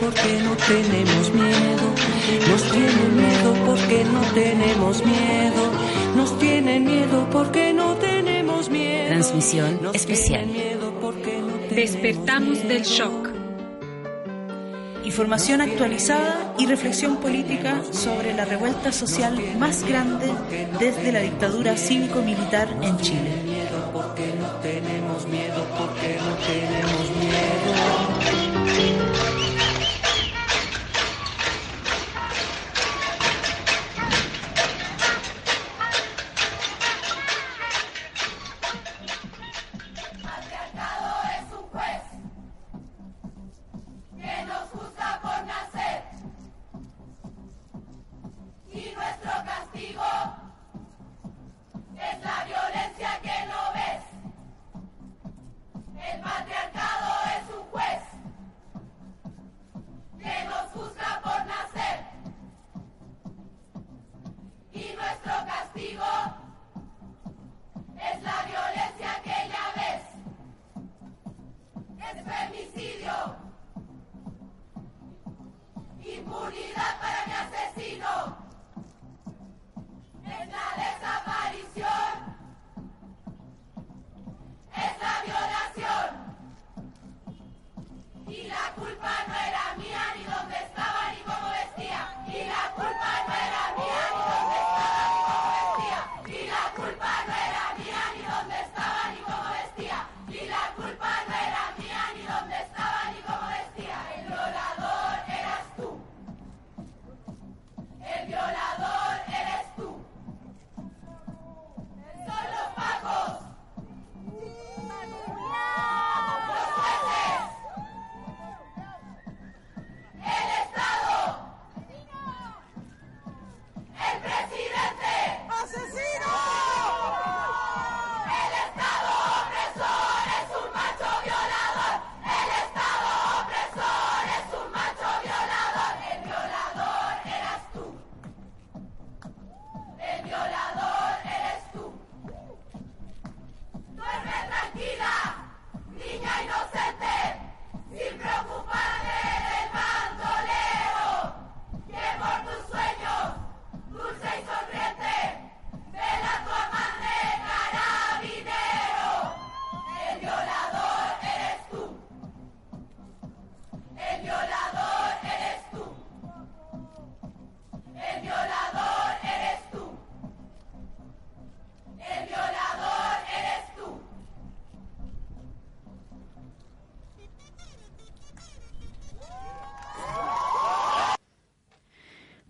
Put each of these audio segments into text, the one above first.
porque no tenemos miedo. Nos tienen miedo porque no tenemos miedo. Nos tienen miedo porque no tenemos miedo. Transmisión especial. Despertamos del shock. Información actualizada y reflexión política sobre la revuelta social más grande desde la dictadura cívico-militar en Chile. Porque no tenemos miedo, porque no tenemos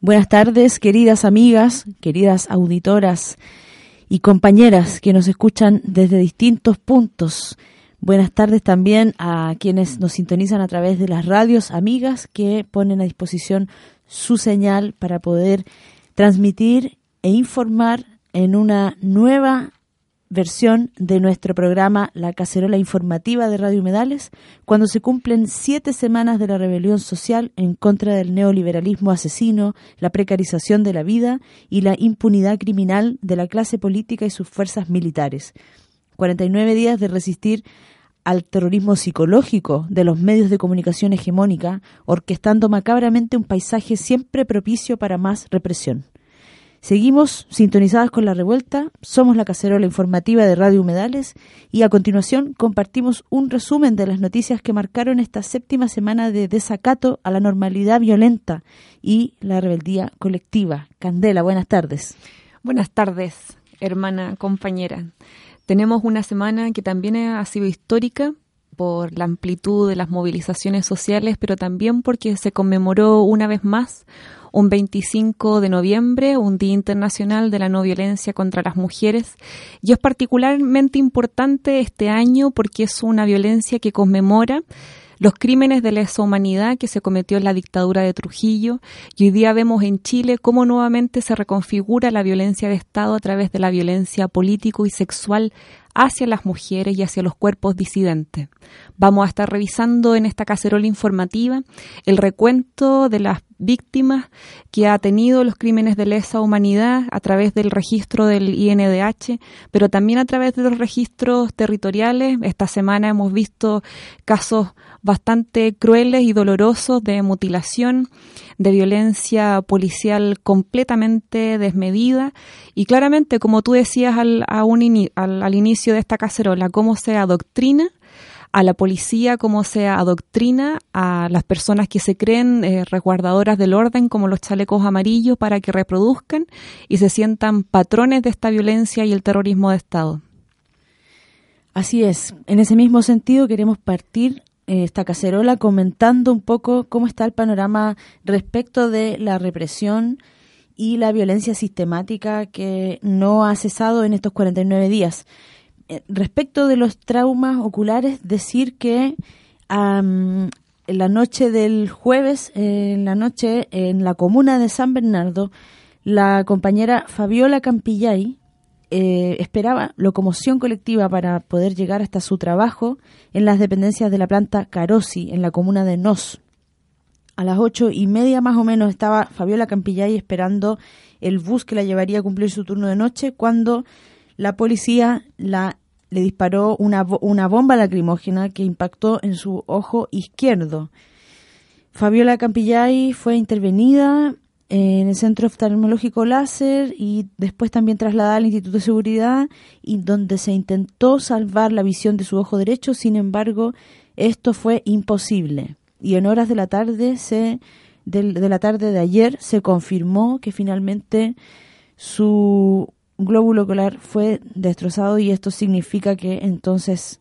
Buenas tardes, queridas amigas, queridas auditoras y compañeras que nos escuchan desde distintos puntos. Buenas tardes también a quienes nos sintonizan a través de las radios amigas que ponen a disposición su señal para poder transmitir e informar en una nueva versión de nuestro programa La Cacerola Informativa de Radio Humedales, cuando se cumplen siete semanas de la rebelión social en contra del neoliberalismo asesino, la precarización de la vida y la impunidad criminal de la clase política y sus fuerzas militares. 49 días de resistir al terrorismo psicológico de los medios de comunicación hegemónica, orquestando macabramente un paisaje siempre propicio para más represión. Seguimos sintonizadas con la revuelta, somos la cacerola informativa de Radio Humedales y a continuación compartimos un resumen de las noticias que marcaron esta séptima semana de desacato a la normalidad violenta y la rebeldía colectiva. Candela, buenas tardes. Buenas tardes, hermana, compañera. Tenemos una semana que también ha sido histórica por la amplitud de las movilizaciones sociales, pero también porque se conmemoró una vez más un 25 de noviembre, un Día Internacional de la No Violencia contra las Mujeres. Y es particularmente importante este año porque es una violencia que conmemora los crímenes de lesa humanidad que se cometió en la dictadura de Trujillo y hoy día vemos en Chile cómo nuevamente se reconfigura la violencia de Estado a través de la violencia político y sexual hacia las mujeres y hacia los cuerpos disidentes. Vamos a estar revisando en esta cacerola informativa el recuento de las víctimas que ha tenido los crímenes de lesa humanidad a través del registro del INDH, pero también a través de los registros territoriales. Esta semana hemos visto casos bastante crueles y dolorosos de mutilación, de violencia policial completamente desmedida y claramente, como tú decías al, al, al inicio de esta cacerola, cómo se adoctrina a la policía, cómo se adoctrina a las personas que se creen eh, resguardadoras del orden, como los chalecos amarillos, para que reproduzcan y se sientan patrones de esta violencia y el terrorismo de Estado. Así es. En ese mismo sentido queremos partir eh, esta cacerola comentando un poco cómo está el panorama respecto de la represión y la violencia sistemática que no ha cesado en estos 49 días. Eh, respecto de los traumas oculares, decir que en la noche del jueves, en la noche en la comuna de San Bernardo, la compañera Fabiola Campillay eh, esperaba locomoción colectiva para poder llegar hasta su trabajo en las dependencias de la planta Carosi, en la comuna de Nos. A las ocho y media más o menos estaba Fabiola Campillay esperando el bus que la llevaría a cumplir su turno de noche cuando la policía la, le disparó una, una bomba lacrimógena que impactó en su ojo izquierdo. Fabiola Campillay fue intervenida en el Centro Oftalmológico Láser y después también trasladada al Instituto de Seguridad y donde se intentó salvar la visión de su ojo derecho, sin embargo, esto fue imposible. Y en horas de la tarde se de la tarde de ayer se confirmó que finalmente su glóbulo ocular fue destrozado y esto significa que entonces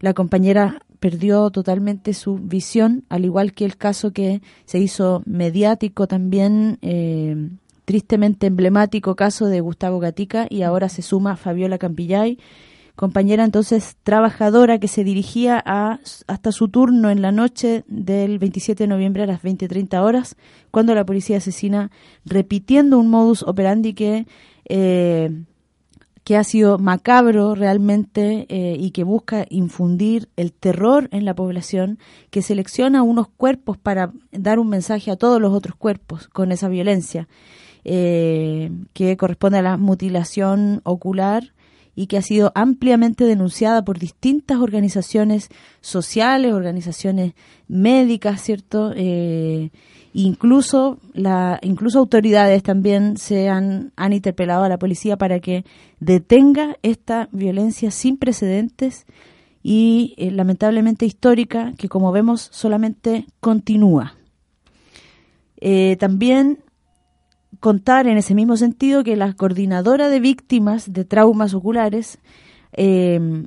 la compañera perdió totalmente su visión, al igual que el caso que se hizo mediático también, eh, tristemente emblemático caso de Gustavo Gatica y ahora se suma Fabiola Campillay, compañera entonces trabajadora que se dirigía a, hasta su turno en la noche del 27 de noviembre a las 20.30 horas, cuando la policía asesina, repitiendo un modus operandi que eh, que ha sido macabro realmente eh, y que busca infundir el terror en la población, que selecciona unos cuerpos para dar un mensaje a todos los otros cuerpos con esa violencia, eh, que corresponde a la mutilación ocular y que ha sido ampliamente denunciada por distintas organizaciones sociales, organizaciones médicas, ¿cierto? Eh, Incluso la incluso autoridades también se han, han interpelado a la policía para que detenga esta violencia sin precedentes y eh, lamentablemente histórica que como vemos solamente continúa. Eh, también contar en ese mismo sentido que la coordinadora de víctimas de traumas oculares eh,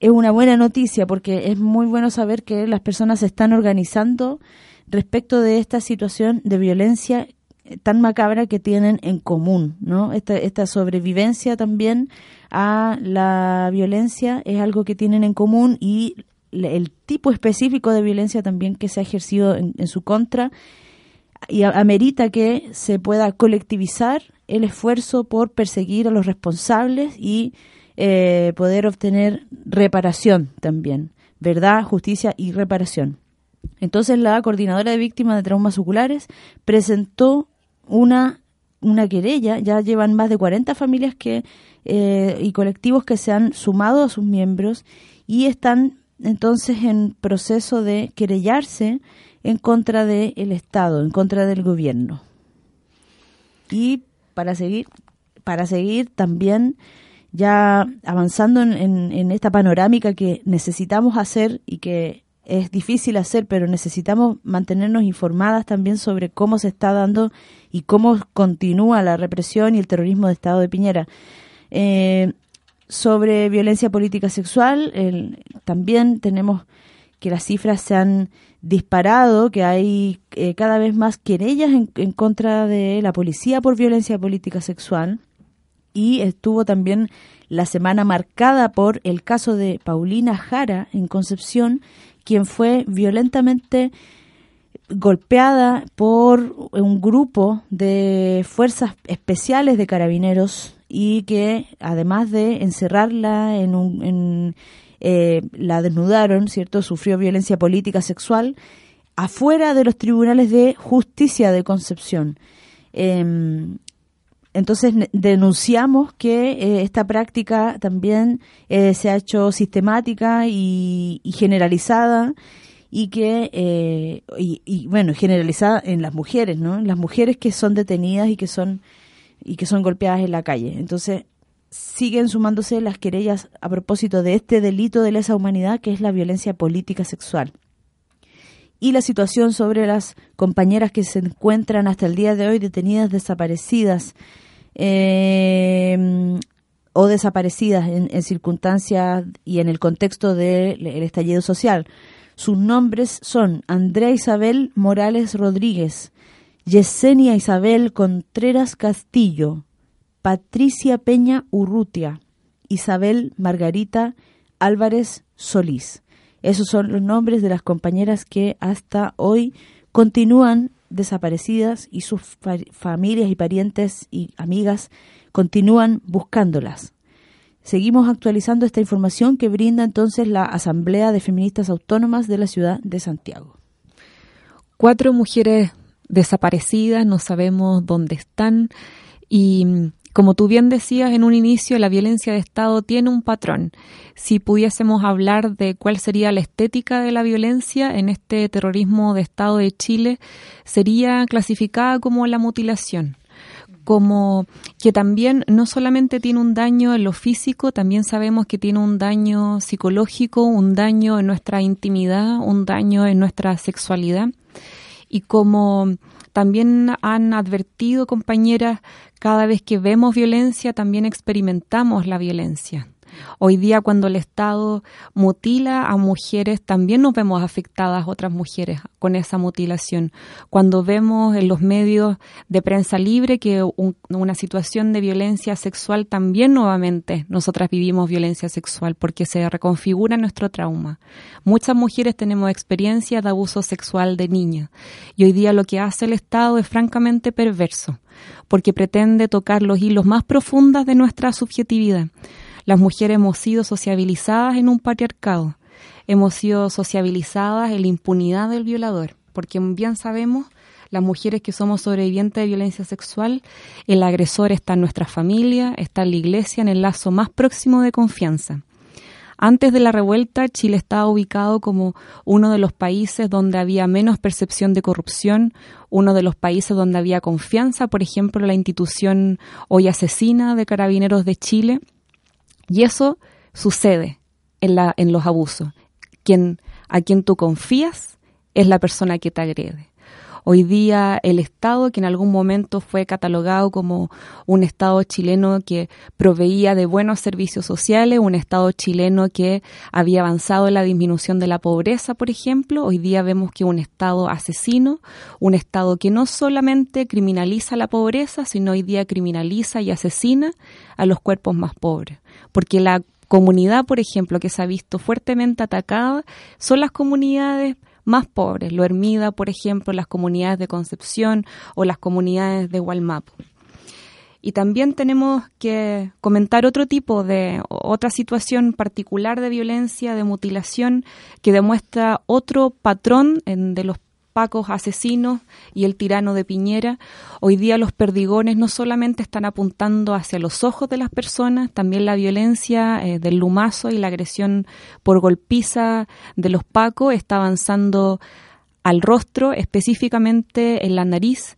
es una buena noticia porque es muy bueno saber que las personas se están organizando respecto de esta situación de violencia tan macabra que tienen en común, ¿no? Esta, esta sobrevivencia también a la violencia es algo que tienen en común y el tipo específico de violencia también que se ha ejercido en, su contra y amerita que se pueda colectivizar el esfuerzo por perseguir a los responsables y eh, poder obtener reparación también, verdad, justicia y reparación. Entonces la coordinadora de víctimas de traumas oculares presentó una, una querella, ya llevan más de 40 familias que eh, y colectivos que se han sumado a sus miembros y están entonces en proceso de querellarse en contra del Estado, en contra del gobierno. Y para seguir, para seguir también ya avanzando en, en esta panorámica que necesitamos hacer y que es difícil hacer, pero necesitamos mantenernos informadas también sobre cómo se está dando y cómo continúa la represión y el terrorismo de Estado de Piñera. Eh, sobre violencia política sexual, también tenemos que las cifras se han disparado, que hay eh, cada vez más querellas en, en contra de la policía por violencia política sexual y estuvo también la semana marcada por el caso de Paulina Jara en Concepción, quien fue violentamente golpeada por un grupo de fuerzas especiales de carabineros y que además de encerrarla en un eh, la desnudaron, ¿cierto? Sufrió violencia política sexual afuera de los tribunales de justicia de Concepción. Em, entonces denunciamos que eh, esta práctica también eh, se ha hecho sistemática y, generalizada y que eh, y, bueno generalizada en las mujeres, ¿no? Las mujeres que son detenidas y que son y que son golpeadas en la calle. Entonces siguen sumándose las querellas a propósito de este delito de lesa humanidad que es la violencia política sexual y la situación sobre las compañeras que se encuentran hasta el día de hoy detenidas desaparecidas eh, o desaparecidas en, circunstancias y en el contexto del estallido social. Sus nombres son Andrea Isabel Morales Rodríguez, Yesenia Isabel Contreras Castillo, Patricia Peña Urrutia, Isabel Margarita Álvarez Solís. Esos son los nombres de las compañeras que hasta hoy continúan desaparecidas y sus familias y parientes y amigas continúan buscándolas. Seguimos actualizando esta información que brinda entonces la Asamblea de Feministas Autónomas de la ciudad de Santiago. Cuatro mujeres desaparecidas, no sabemos dónde están y como tú bien decías en un inicio, la violencia de Estado tiene un patrón. Si pudiésemos hablar de cuál sería la estética de la violencia en este terrorismo de Estado de Chile, sería clasificada como la mutilación como que también no solamente tiene un daño en lo físico, también sabemos que tiene un daño psicológico, un daño en nuestra intimidad, un daño en nuestra sexualidad. Y como también han advertido compañeras cada vez que vemos violencia, también experimentamos la violencia. Hoy día cuando el Estado mutila a mujeres, también nos vemos afectadas otras mujeres con esa mutilación. Cuando vemos en los medios de prensa libre que una situación de violencia sexual, también nuevamente nosotras vivimos violencia sexual porque se reconfigura nuestro trauma. Muchas mujeres tenemos experiencia de abuso sexual de niña y hoy día lo que hace el Estado es francamente perverso porque pretende tocar los hilos más profundos de nuestra subjetividad las mujeres hemos sido sociabilizadas en un patriarcado, hemos sido sociabilizadas en la impunidad del violador, porque bien sabemos las mujeres que somos sobrevivientes de violencia sexual, el agresor está en nuestra familia, está en la iglesia, en el lazo más próximo de confianza. Antes de la revuelta, Chile estaba ubicado como uno de los países donde había menos percepción de corrupción, uno de los países donde había confianza, por ejemplo, la institución hoy asesina de Carabineros de Chile, y eso sucede en, la, en los abusos. Quien, a quien tú confías es la persona que te agrede. Hoy día el Estado, que en algún momento fue catalogado como un Estado chileno que proveía de buenos servicios sociales, un Estado chileno que había avanzado en la disminución de la pobreza, por ejemplo, hoy día vemos que un Estado asesino, un Estado que no solamente criminaliza la pobreza, sino hoy día criminaliza y asesina a los cuerpos más pobres. Porque la comunidad, por ejemplo, que se ha visto fuertemente atacada, son las comunidades más pobres, lo Hermida, por ejemplo, las comunidades de Concepción o las comunidades de Gualmapo. Y también tenemos que comentar otro tipo de, otra situación particular de violencia, de mutilación, que demuestra otro patrón en, de los pacos asesinos y el tirano de Piñera, hoy día los perdigones no solamente están apuntando hacia los ojos de las personas, también la violencia eh, del lumazo y la agresión por golpiza de los pacos está avanzando al rostro, específicamente en la nariz,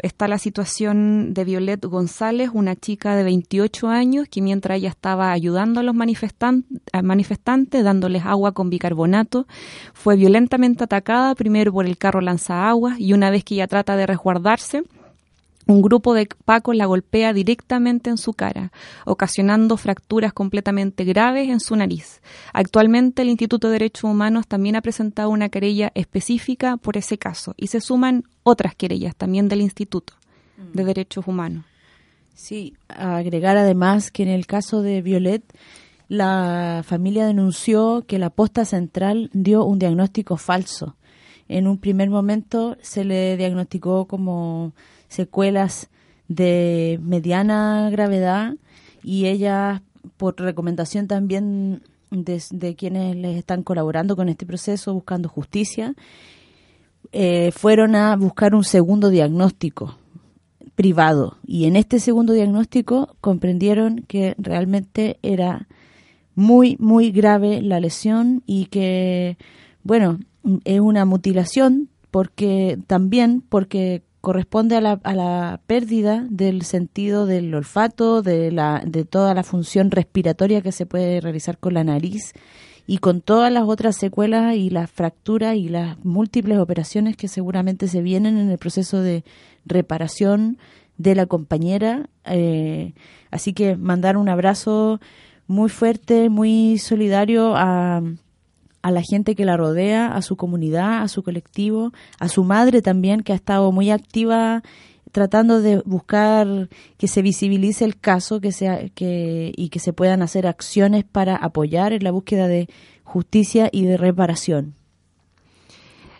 está la situación de Violet González, una chica de 28 años que mientras ella estaba ayudando a los manifestantes, dándoles agua con bicarbonato, fue violentamente atacada primero por el carro lanzaagua y una vez que ella trata de resguardarse, un grupo de pacos la golpea directamente en su cara, ocasionando fracturas completamente graves en su nariz. Actualmente el Instituto de Derechos Humanos también ha presentado una querella específica por ese caso y se suman otras querellas también del Instituto de Derechos Humanos. Sí, agregar además que en el caso de Violet, la familia denunció que la posta central dio un diagnóstico falso. En un primer momento se le diagnosticó como secuelas de mediana gravedad y ellas, por recomendación también de, quienes les están colaborando con este proceso, buscando justicia, eh, fueron a buscar un segundo diagnóstico privado. Y en este segundo diagnóstico comprendieron que realmente era muy, muy grave la lesión y que, bueno, es una mutilación porque también porque corresponde a la, a la pérdida del sentido del olfato, de, la, de toda la función respiratoria que se puede realizar con la nariz y con todas las otras secuelas y las fracturas y las múltiples operaciones que seguramente se vienen en el proceso de reparación de la compañera. Eh, así que mandar un abrazo muy fuerte, muy solidario a, a la gente que la rodea, a su comunidad, a su colectivo, a su madre también, que ha estado muy activa tratando de buscar que se visibilice el caso que sea, que, y que se puedan hacer acciones para apoyar en la búsqueda de justicia y de reparación.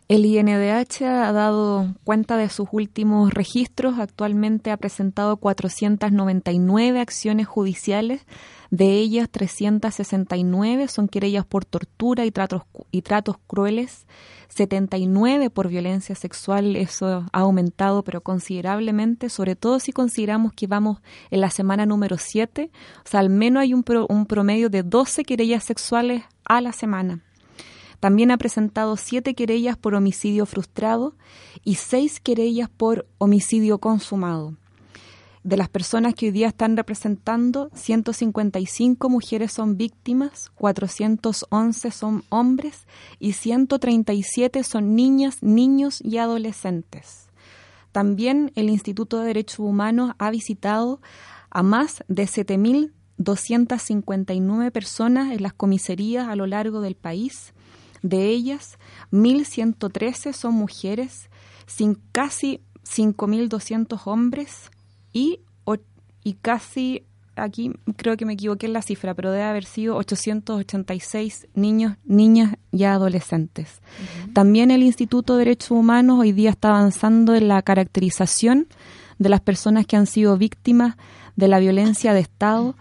El INDH ha dado cuenta de sus últimos registros. Actualmente ha presentado 499 acciones judiciales. De ellas, 369 son querellas por tortura y tratos, y tratos crueles. 79 por violencia sexual. Eso ha aumentado, pero considerablemente, sobre todo si consideramos que vamos en la semana número 7. O sea, al menos hay un, un promedio de 12 querellas sexuales a la semana. También ha presentado siete querellas por homicidio frustrado y seis querellas por homicidio consumado. De las personas que hoy día están representando, 155 mujeres son víctimas, 411 son hombres y 137 son niñas, niños y adolescentes. También el Instituto de Derechos Humanos ha visitado a más de 7.259 personas en las comisarías a lo largo del país de ellas, 1.113 son mujeres, sin casi 5.200 hombres y, y casi, aquí creo que me equivoqué en la cifra, pero debe haber sido 886 niños, niñas y adolescentes. También el Instituto de Derechos Humanos hoy día está avanzando en la caracterización de las personas que han sido víctimas de la violencia de Estado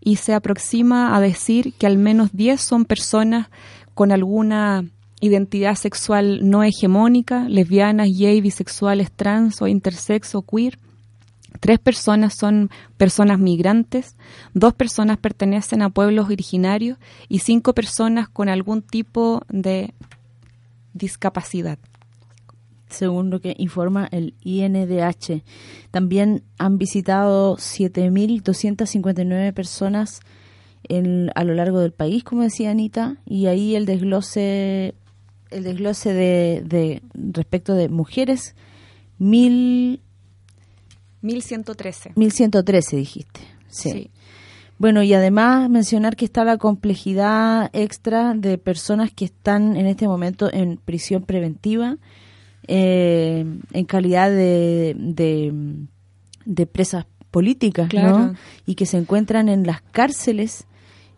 y se aproxima a decir que al menos 10 son personas con alguna identidad sexual no hegemónica, lesbianas, gay, bisexuales, trans o intersex o queer. Tres personas son personas migrantes, dos personas pertenecen a pueblos originarios y cinco personas con algún tipo de discapacidad. Según lo que informa el INDH, también han visitado 7.259 personas a lo largo del país, como decía Anita, y ahí el desglose el desglose de, de respecto de mujeres, mil... 1113. 1113 dijiste, sí. Bueno, y además mencionar que está la complejidad extra de personas que están en este momento en prisión preventiva, eh, en calidad de, de, presas políticas, ¿no? Y que se encuentran en las cárceles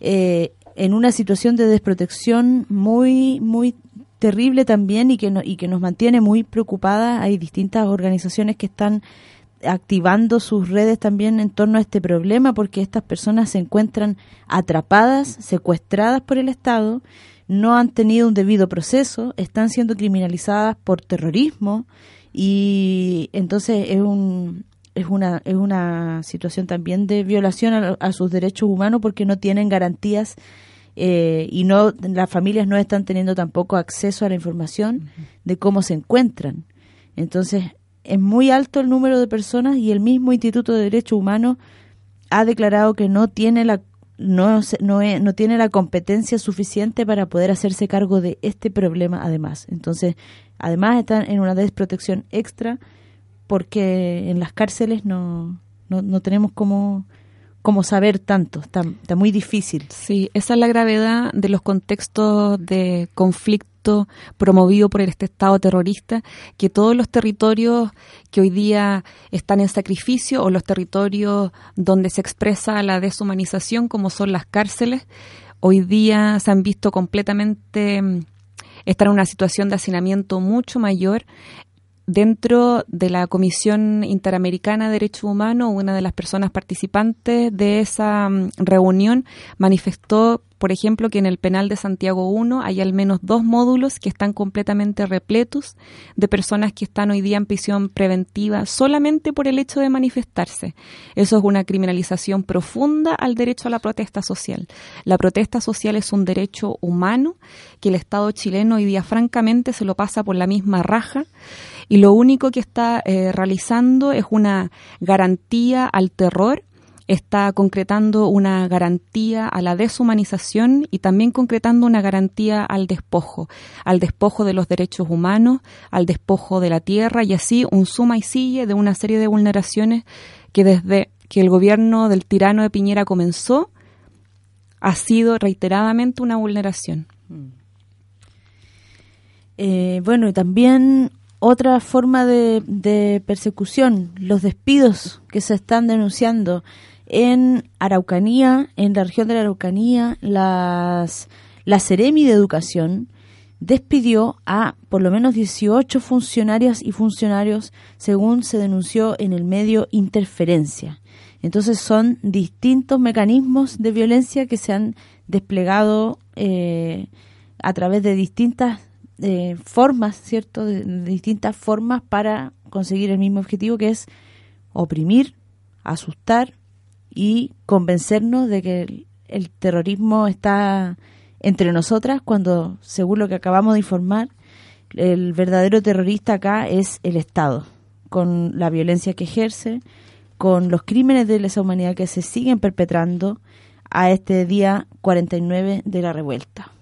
eh, en una situación de desprotección muy, muy terrible también y que, y que nos mantiene muy preocupadas. Hay distintas organizaciones que están activando sus redes también en torno a este problema porque estas personas se encuentran atrapadas, secuestradas por el Estado, no han tenido un debido proceso, están siendo criminalizadas por terrorismo y entonces es un es una, es una situación también de violación a, sus derechos humanos porque no tienen garantías eh, y no las familias no están teniendo tampoco acceso a la información de cómo se encuentran. Entonces, es muy alto el número de personas y el mismo Instituto de Derechos Humanos ha declarado que no tiene la no, no, no tiene la competencia suficiente para poder hacerse cargo de este problema además. Entonces, además están en una desprotección extra porque en las cárceles no, no, tenemos como como saber tanto, está, está muy difícil. Sí, esa es la gravedad de los contextos de conflicto promovido por este Estado terrorista, que todos los territorios que hoy día están en sacrificio o los territorios donde se expresa la deshumanización, como son las cárceles, hoy día se han visto completamente mm, están en una situación de hacinamiento mucho mayor dentro de la Comisión Interamericana de Derechos Humanos, una de las personas participantes de esa mm, reunión manifestó, por ejemplo, que en el penal de Santiago I hay al menos dos módulos que están completamente repletos de personas que están hoy día en prisión preventiva solamente por el hecho de manifestarse. Eso es una criminalización profunda al derecho a la protesta social. La protesta social es un derecho humano que el Estado chileno hoy día francamente se lo pasa por la misma raja y lo único que está eh, realizando es una garantía al terror, está concretando una garantía a la deshumanización y también concretando una garantía al despojo, al despojo de los derechos humanos, al despojo de la tierra y así un suma y sigue de una serie de vulneraciones que desde que el gobierno del tirano de Piñera comenzó ha sido reiteradamente una vulneración. Eh, bueno, y también otra forma de, persecución, los despidos que se están denunciando en Araucanía, en la región de la Araucanía, las, la Ceremi de Educación despidió a por lo menos 18 funcionarias y funcionarios según se denunció en el medio Interferencia. Entonces son distintos mecanismos de violencia que se han desplegado eh, a través de distintas de formas, ¿cierto? De, distintas formas para conseguir el mismo objetivo que es oprimir, asustar y convencernos de que el, terrorismo está entre nosotras cuando, según lo que acabamos de informar, el verdadero terrorista acá es el Estado, con la violencia que ejerce, con los crímenes de lesa humanidad que se siguen perpetrando a este día 49 de la revuelta.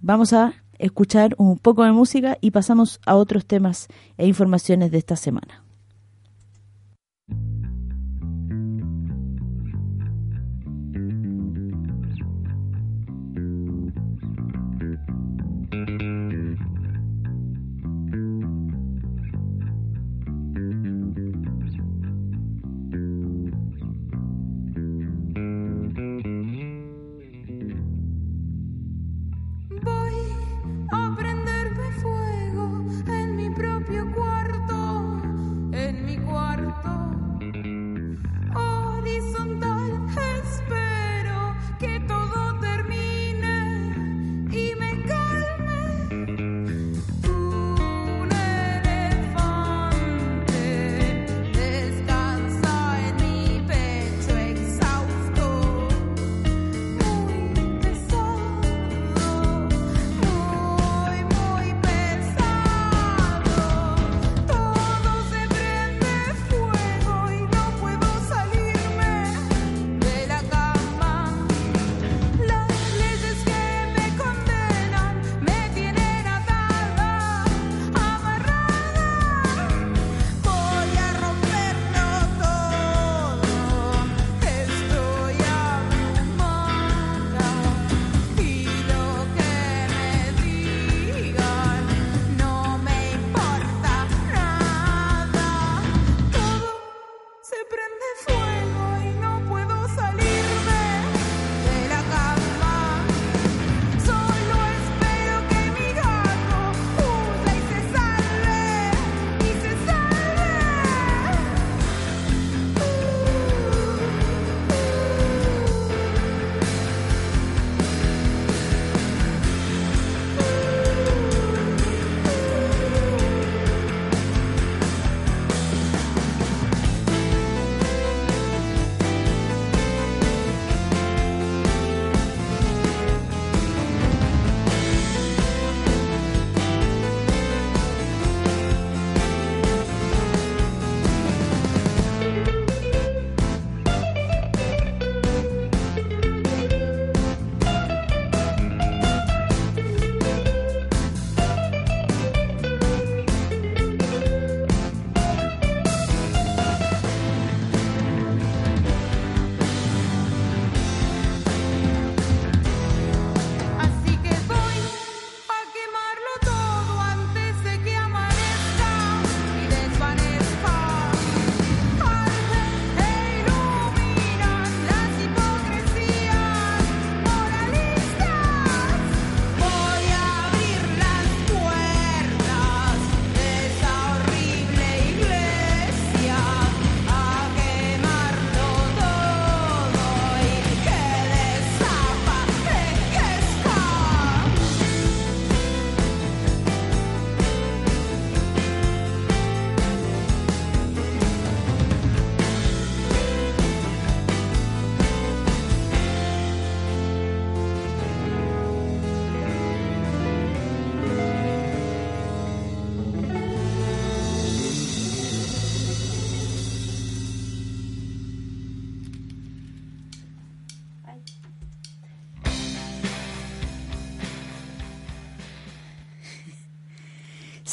Vamos a escuchar un poco de música y pasamos a otros temas e informaciones de esta semana.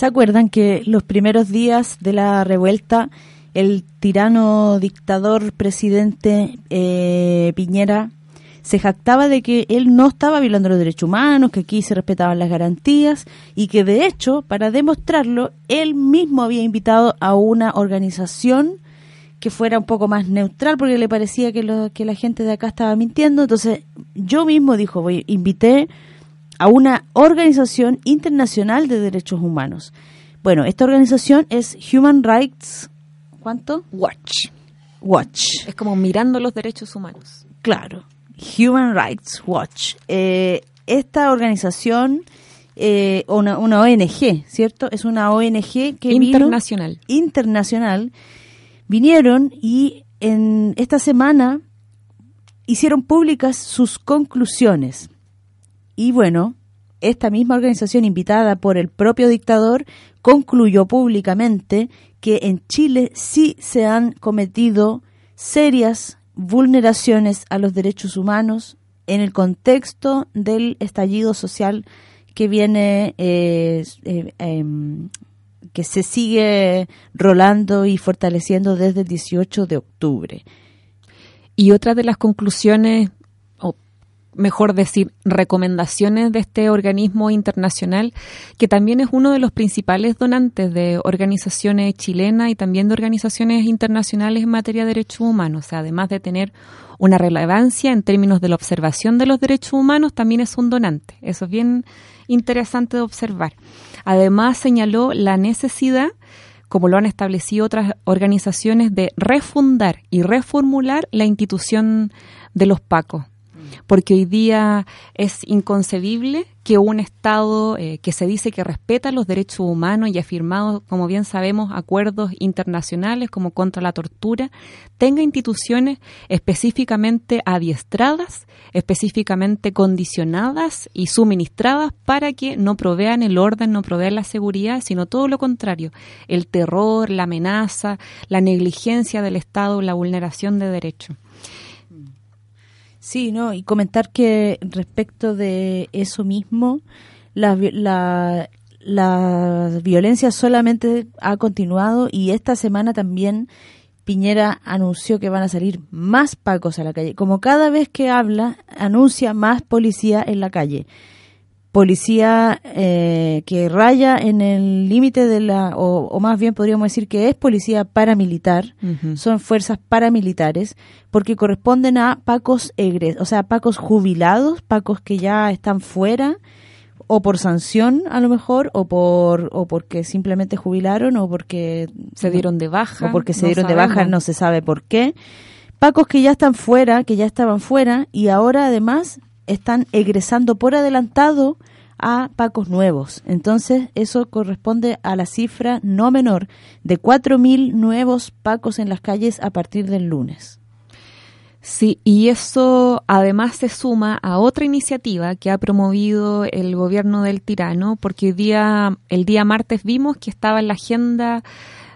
¿Se acuerdan que los primeros días de la revuelta, el tirano dictador presidente eh, Piñera se jactaba de que él no estaba violando los derechos humanos, que aquí se respetaban las garantías y que de hecho, para demostrarlo, él mismo había invitado a una organización que fuera un poco más neutral porque le parecía que, lo, que la gente de acá estaba mintiendo. Entonces, yo mismo dijo, voy, invité a una organización internacional de derechos humanos. Bueno, esta organización es Human Rights, ¿cuánto? Watch. Watch. Es como mirando los derechos humanos. Claro, Human Rights Watch. Eh, esta organización, eh, una, una ONG, ¿cierto? Es una ONG que vino- Internacional. internacional vinieron y en esta semana hicieron públicas sus conclusiones. Y bueno, esta misma organización invitada por el propio dictador concluyó públicamente que en Chile sí se han cometido serias vulneraciones a los derechos humanos en el contexto del estallido social que viene eh, eh, em, que se sigue rolando y fortaleciendo desde el 18 de octubre. Y otra de las conclusiones, mejor decir, recomendaciones de este organismo internacional, que también es uno de los principales donantes de organizaciones chilenas y también de organizaciones internacionales en materia de derechos humanos. O sea, además de tener una relevancia en términos de la observación de los derechos humanos, también es un donante. Eso es bien interesante de observar. Además, señaló la necesidad como lo han establecido otras organizaciones, de refundar y reformular la institución de los PACos. Porque hoy día es inconcebible que un Estado eh, que se dice que respeta los derechos humanos y ha firmado, como bien sabemos, acuerdos internacionales como contra la tortura, tenga instituciones específicamente adiestradas, específicamente condicionadas y suministradas para que no provean el orden, no provean la seguridad, sino todo lo contrario, el terror, la amenaza, la negligencia del Estado, la vulneración de derechos. Sí, no, y comentar que respecto de eso mismo, la, la, la violencia solamente ha continuado y esta semana también Piñera anunció que van a salir más pacos a la calle. Como cada vez que habla, anuncia más policía en la calle. Policía eh, que raya en el límite de la, o, o más bien podríamos decir que es policía paramilitar, son fuerzas paramilitares, porque corresponden a pacos egres, o sea, pacos jubilados, pacos que ya están fuera, o por sanción a lo mejor, o por o porque simplemente jubilaron, o porque Se dieron de baja. o porque se no dieron de baja, no se sabe por qué. Pacos que ya están fuera, que ya estaban fuera, y ahora además están egresando por adelantado a pacos nuevos. Entonces, eso corresponde a la cifra no menor de 4.000 nuevos pacos en las calles a partir del lunes. Sí, y eso además se suma a otra iniciativa que ha promovido el gobierno del tirano, porque hoy día, el día martes vimos que estaba en la agenda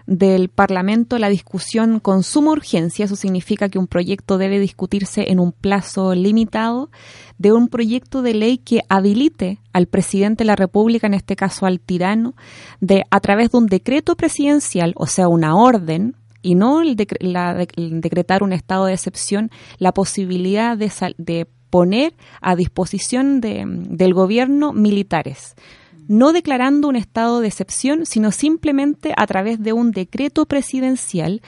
del Parlamento la discusión con suma urgencia, eso significa que un proyecto debe discutirse en un plazo limitado, de un proyecto de ley que habilite al presidente de la República, en este caso al tirano, de a través de un decreto presidencial, o sea, una orden, y no el, la- decretar un estado de excepción, la posibilidad de, sal- de poner a disposición de- del gobierno militares, no declarando un estado de excepción, sino simplemente a través de un decreto presidencial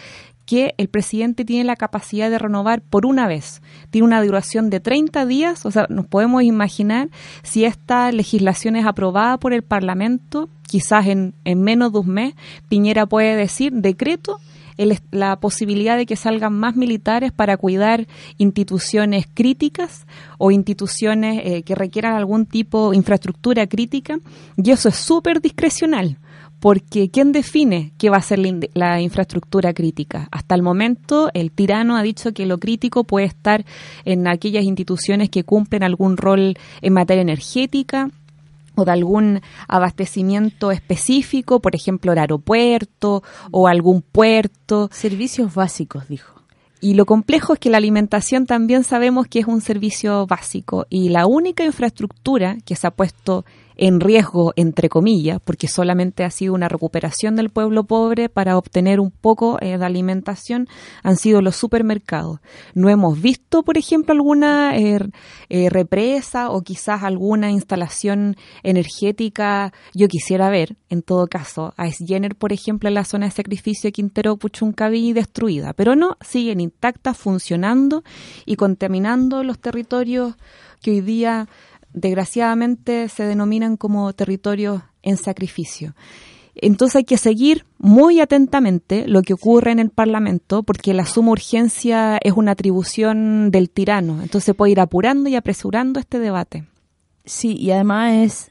que el presidente tiene la capacidad de renovar por una vez. Tiene una duración de 30 días, o sea, nos podemos imaginar si esta legislación es aprobada por el Parlamento, quizás en, en menos de un mes, Piñera puede decir decreto el la posibilidad de que salgan más militares para cuidar instituciones críticas o instituciones eh, que requieran algún tipo de infraestructura crítica, y eso es súper discrecional. Porque ¿quién define qué va a ser la infraestructura crítica? Hasta el momento, el tirano ha dicho que lo crítico puede estar en aquellas instituciones que cumplen algún rol en materia energética, o de algún abastecimiento específico, por ejemplo, el aeropuerto o algún puerto. Servicios básicos, dijo. Y lo complejo es que la alimentación también sabemos que es un servicio básico y la única infraestructura que se ha puesto en riesgo, entre comillas, porque solamente ha sido una recuperación del pueblo pobre para obtener un poco eh, de alimentación, han sido los supermercados. No hemos visto, por ejemplo, alguna eh, eh, represa o quizás alguna instalación energética. Yo quisiera ver, en todo caso, a Jenner, por ejemplo, en la zona de sacrificio de Quintero Puchuncaví destruida, pero no, siguen intactas, funcionando y contaminando los territorios que hoy día desgraciadamente se denominan como territorios en sacrificio. Entonces hay que seguir muy atentamente lo que ocurre en el Parlamento, porque la suma urgencia es una atribución del tirano. Entonces puede ir apurando y apresurando este debate. Sí, y además es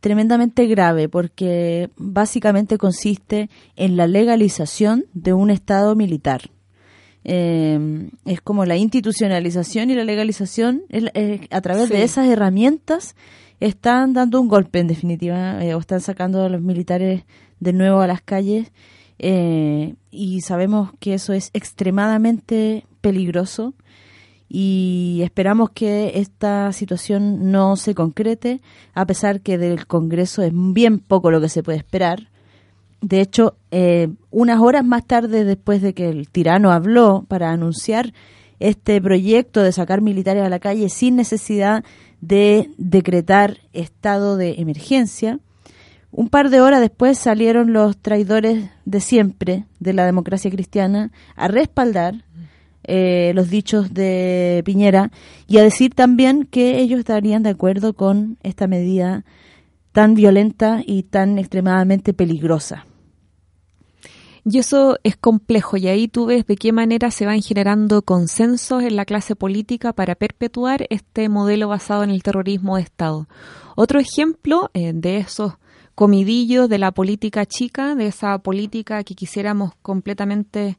tremendamente grave porque básicamente consiste en la legalización de un Estado militar. Eh, es como la institucionalización y la legalización eh, a través de esas herramientas están dando un golpe en definitiva eh, o están sacando a los militares de nuevo a las calles y sabemos que eso es extremadamente peligroso y esperamos que esta situación no se concrete a pesar que del Congreso es bien poco lo que se puede esperar de hecho, eh, unas horas más tarde, después de que el tirano habló para anunciar este proyecto de sacar militares a la calle sin necesidad de decretar estado de emergencia, un par de horas después salieron los traidores de siempre de la democracia cristiana a respaldar eh, los dichos de Piñera y a decir también que ellos estarían de acuerdo con esta medida tan violenta y tan extremadamente peligrosa. Y eso es complejo y ahí tú ves de qué manera se van generando consensos en la clase política para perpetuar este modelo basado en el terrorismo de Estado. Otro ejemplo eh, de esos comidillos de la política chica, de esa política que quisiéramos completamente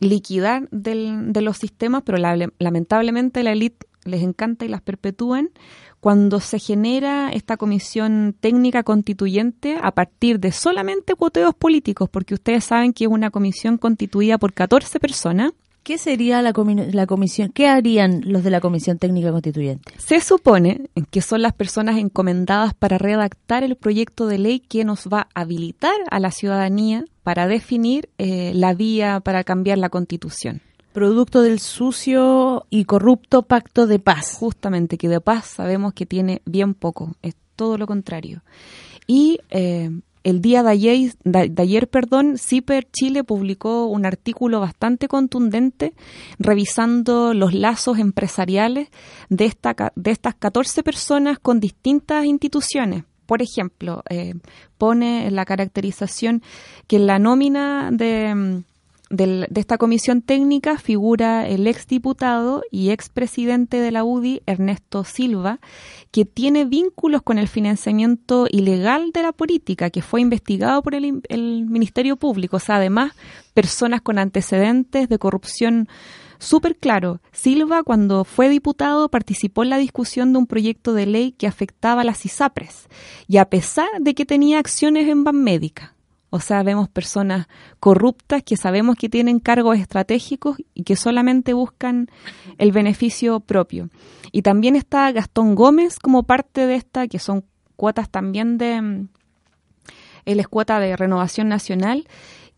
liquidar del, de los sistemas, pero lamentablemente la élite les encanta y las perpetúan, cuando se genera esta comisión técnica constituyente a partir de solamente cuoteos políticos, porque ustedes saben que es una comisión constituida por 14 personas. ¿Qué sería la, la, comisión? ¿Qué harían los de la comisión técnica constituyente? Se supone que son las personas encomendadas para redactar el proyecto de ley que nos va a habilitar a la ciudadanía para definir eh, la vía para cambiar la constitución producto del sucio y corrupto pacto de paz. Justamente, que de paz sabemos que tiene bien poco, es todo lo contrario. Y eh, el día de ayer, de, ayer, perdón, CIPER Chile publicó un artículo bastante contundente revisando los lazos empresariales de, esta, de estas 14 personas con distintas instituciones. Por ejemplo, eh, pone la caracterización que la nómina de de esta comisión técnica figura el exdiputado y expresidente de la UDI, Ernesto Silva, que tiene vínculos con el financiamiento ilegal de la política, que fue investigado por el, el Ministerio Público. O sea, además, personas con antecedentes de corrupción súper claro. Silva, cuando fue diputado, participó en la discusión de un proyecto de ley que afectaba a las ISAPRES, y a pesar de que tenía acciones en Banmédica. O sea, vemos personas corruptas que sabemos que tienen cargos estratégicos y que solamente buscan el beneficio propio. Y también está Gastón Gómez como parte de esta, que son cuotas también de... Mm, él es cuota de Renovación Nacional,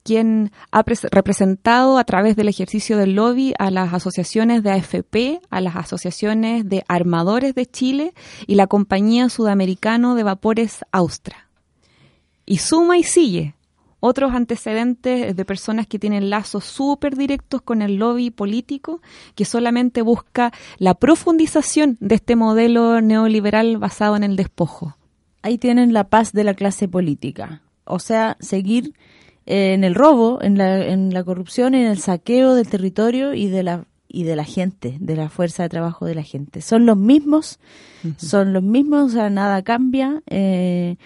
quien ha representado a través del ejercicio del lobby a las asociaciones de AFP, a las asociaciones de armadores de Chile y la compañía sudamericana de vapores Austra. Y suma y sigue otros antecedentes de personas que tienen lazos súper directos con el lobby político, que solamente busca la profundización de este modelo neoliberal basado en el despojo. Ahí tienen la paz de la clase política, o sea, seguir en el robo, en la, en la corrupción, en el saqueo del territorio y de la y de la gente, de la fuerza de trabajo de la gente. Son los mismos, son los mismos, o sea, nada cambia eh,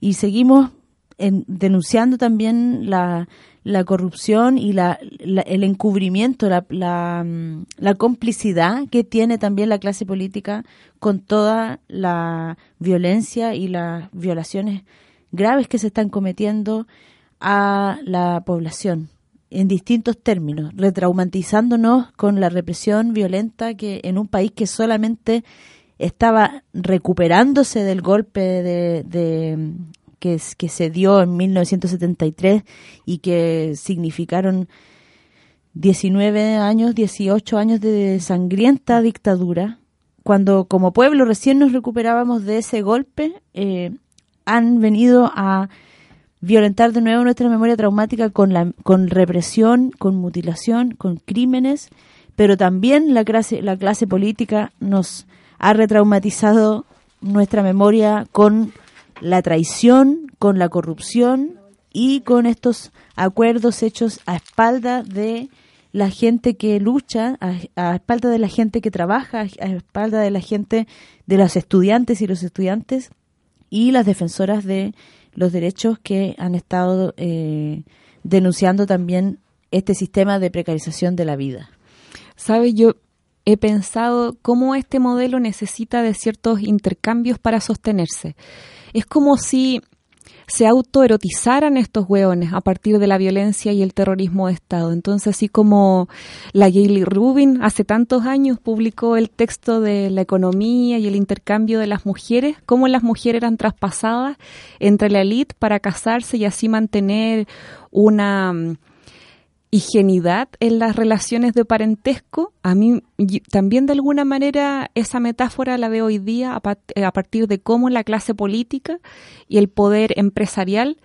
y seguimos denunciando también la, la corrupción y la, el encubrimiento, la, la, complicidad que tiene también la clase política con toda la violencia y las violaciones graves que se están cometiendo a la población en distintos términos, retraumatizándonos con la represión violenta que en un país que solamente estaba recuperándose del golpe de, de que, se dio en 1973 y que significaron 19 años, 18 años de sangrienta dictadura, cuando como pueblo recién nos recuperábamos de ese golpe, eh, han venido a violentar de nuevo nuestra memoria traumática con, la, con represión, con mutilación, con crímenes, pero también la clase, la clase política nos ha retraumatizado nuestra memoria con la traición, con la corrupción y con estos acuerdos hechos a espalda de la gente que lucha, a, espalda de la gente que trabaja, a espalda de la gente, de los estudiantes y los estudiantes y las defensoras de los derechos que han estado eh, denunciando también este sistema de precarización de la vida. Sabe, yo he pensado cómo este modelo necesita de ciertos intercambios para sostenerse. Es como si se autoerotizaran estos hueones a partir de la violencia y el terrorismo de Estado. Entonces, así como la Gayle Rubin hace tantos años publicó el texto de la economía y el intercambio de las mujeres, cómo las mujeres eran traspasadas entre la élite para casarse y así mantener una higienidad en las relaciones de parentesco, a mí también de alguna manera esa metáfora la veo hoy día a, partir de cómo la clase política y el poder empresarial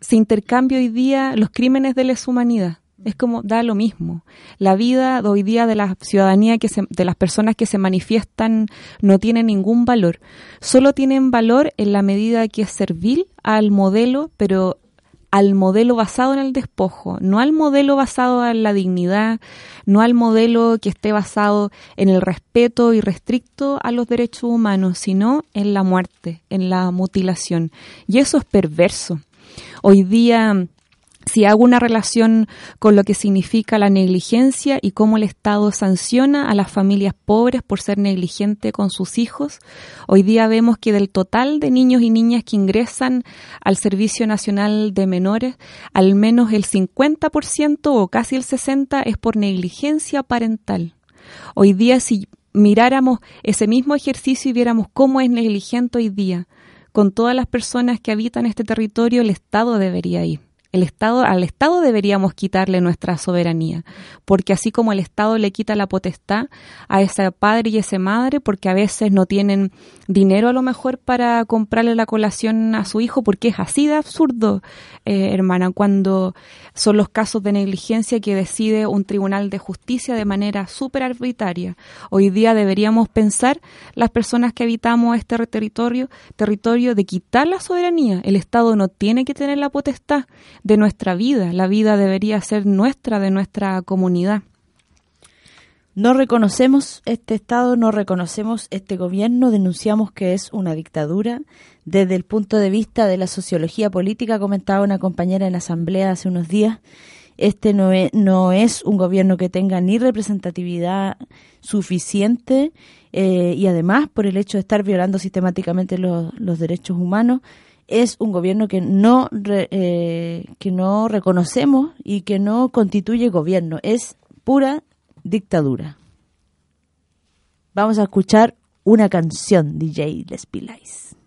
se intercambian hoy día los crímenes de lesa humanidad. Es como da lo mismo. La vida de hoy día de la ciudadanía que de las personas que se manifiestan no tiene ningún valor. Solo tienen valor en la medida que es servil al modelo, pero al modelo basado en el despojo, no al modelo basado en la dignidad, no al modelo que esté basado en el respeto irrestricto a los derechos humanos, sino en la muerte, en la mutilación. Y eso es perverso. Hoy día si hago una relación con lo que significa la negligencia y cómo el Estado sanciona a las familias pobres por ser negligente con sus hijos, hoy día vemos que del total de niños y niñas que ingresan al Servicio Nacional de Menores, al menos el 50% o casi el 60% es por negligencia parental. Hoy día si miráramos ese mismo ejercicio y viéramos cómo es negligente hoy día, con todas las personas que habitan este territorio, el Estado debería ir. El Estado, al Estado deberíamos quitarle nuestra soberanía, porque así como el Estado le quita la potestad a ese padre y esa madre, porque a veces no tienen dinero a lo mejor para comprarle la colación a su hijo, porque es así de absurdo, eh, hermana, cuando son los casos de negligencia que decide un tribunal de justicia de manera súper arbitraria. Hoy día deberíamos pensar las personas que habitamos este territorio, territorio de quitar la soberanía. El Estado no tiene que tener la potestad de nuestra vida. La vida debería ser nuestra, de nuestra comunidad. No reconocemos este Estado, no reconocemos este gobierno, denunciamos que es una dictadura. Desde el punto de vista de la sociología política, comentaba una compañera en la asamblea hace unos días, este no es, no es un gobierno que tenga ni representatividad suficiente eh, y además por el hecho de estar violando sistemáticamente los, los derechos humanos, es un gobierno que no eh, que no reconocemos y que no constituye gobierno, es pura dictadura. Vamos a escuchar una canción, DJ Les.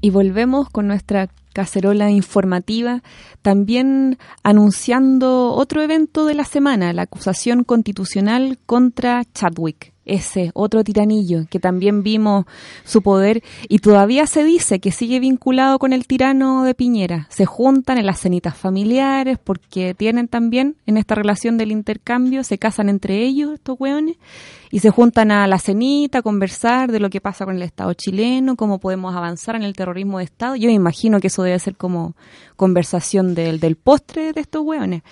Y volvemos con nuestra cacerola informativa, también anunciando otro evento de la semana, la acusación constitucional contra Chadwick ese otro tiranillo que también vimos su poder y todavía se dice que sigue vinculado con el tirano de Piñera. Se juntan en las cenitas familiares porque tienen también en esta relación del intercambio, se casan entre ellos estos hueones y se juntan a la cenita a conversar de lo que pasa con el Estado chileno, cómo podemos avanzar en el terrorismo de Estado. Yo me imagino que eso debe ser como conversación del, del postre de estos hueones.